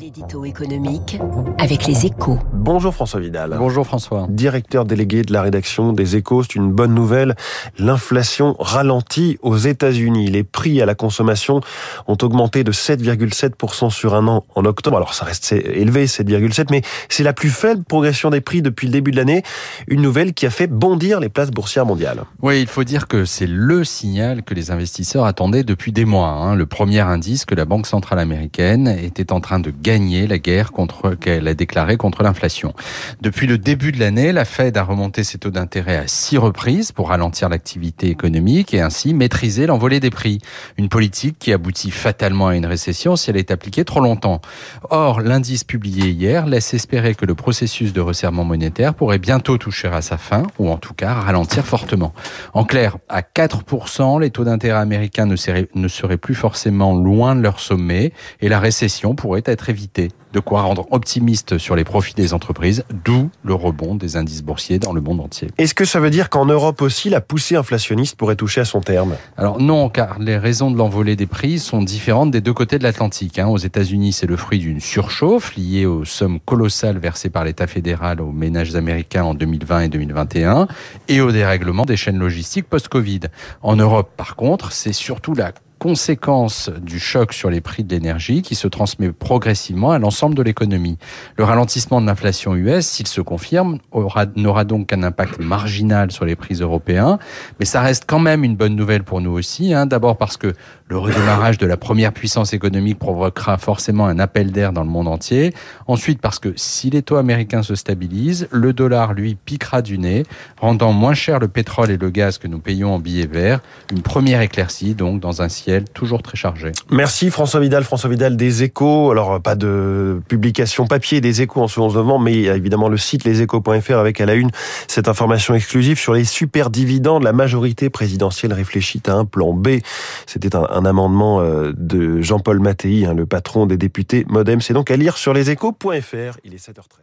L'édito économique avec les échos. Bonjour François Vidal. Bonjour François. Directeur délégué de la rédaction des échos, c'est une bonne nouvelle. L'inflation ralentit aux États-Unis. Les prix à la consommation ont augmenté de 7,7% sur un an en octobre. Alors ça reste élevé, 7,7, mais c'est la plus faible progression des prix depuis le début de l'année. Une nouvelle qui a fait bondir les places boursières mondiales. Oui, il faut dire que c'est le signal que les investisseurs attendaient depuis des mois. Hein. Le premier indice que la Banque centrale américaine était en train de gagner la guerre qu'elle a déclarée contre l'inflation. Depuis le début de l'année, la Fed a remonté ses taux d'intérêt à six reprises pour ralentir l'activité économique et ainsi maîtriser l'envolée des prix. Une politique qui aboutit fatalement à une récession si elle est appliquée trop longtemps. Or, l'indice publié hier laisse espérer que le processus de resserrement monétaire pourrait bientôt toucher à sa fin ou en tout cas ralentir fortement. En clair, à 4%, les taux d'intérêt américains ne seraient, ne seraient plus forcément loin de leur sommet et la récession pourrait être éviter. De quoi rendre optimiste sur les profits des entreprises, d'où le rebond des indices boursiers dans le monde entier. Est-ce que ça veut dire qu'en Europe aussi, la poussée inflationniste pourrait toucher à son terme? Alors non, car les raisons de l'envolée des prix sont différentes des deux côtés de l'Atlantique. Hein. Aux États-Unis, c'est le fruit d'une surchauffe liée aux sommes colossales versées par l'État fédéral aux ménages américains en 2020 et 2021 et au dérèglement des chaînes logistiques post-Covid. En Europe, par contre, c'est surtout la conséquence du choc sur les prix de l'énergie qui se transmet progressivement à l'ensemble de l'économie. Le ralentissement de l'inflation US, s'il se confirme, n'aura donc qu'un impact marginal sur les prix européens, mais ça reste quand même une bonne nouvelle pour nous aussi. Hein. D'abord parce que le redémarrage de la première puissance économique provoquera forcément un appel d'air dans le monde entier. Ensuite parce que si les taux américains se stabilisent, le dollar, lui, piquera du nez, rendant moins cher le pétrole et le gaz que nous payons en billets verts. Une première éclaircie donc dans un ciel toujours très chargé. Merci François Vidal, François Vidal des Échos. Alors pas de publication papier des Échos en ce moment, mais il y a évidemment le site leséchos.fr avec à la une cette information exclusive sur les super dividendes. La majorité présidentielle réfléchit à un plan B. C'était un, amendement euh, de Jean-Paul Mattei, hein, le patron des députés Modem. C'est donc à lire sur leséchos.fr. Il est 7h13.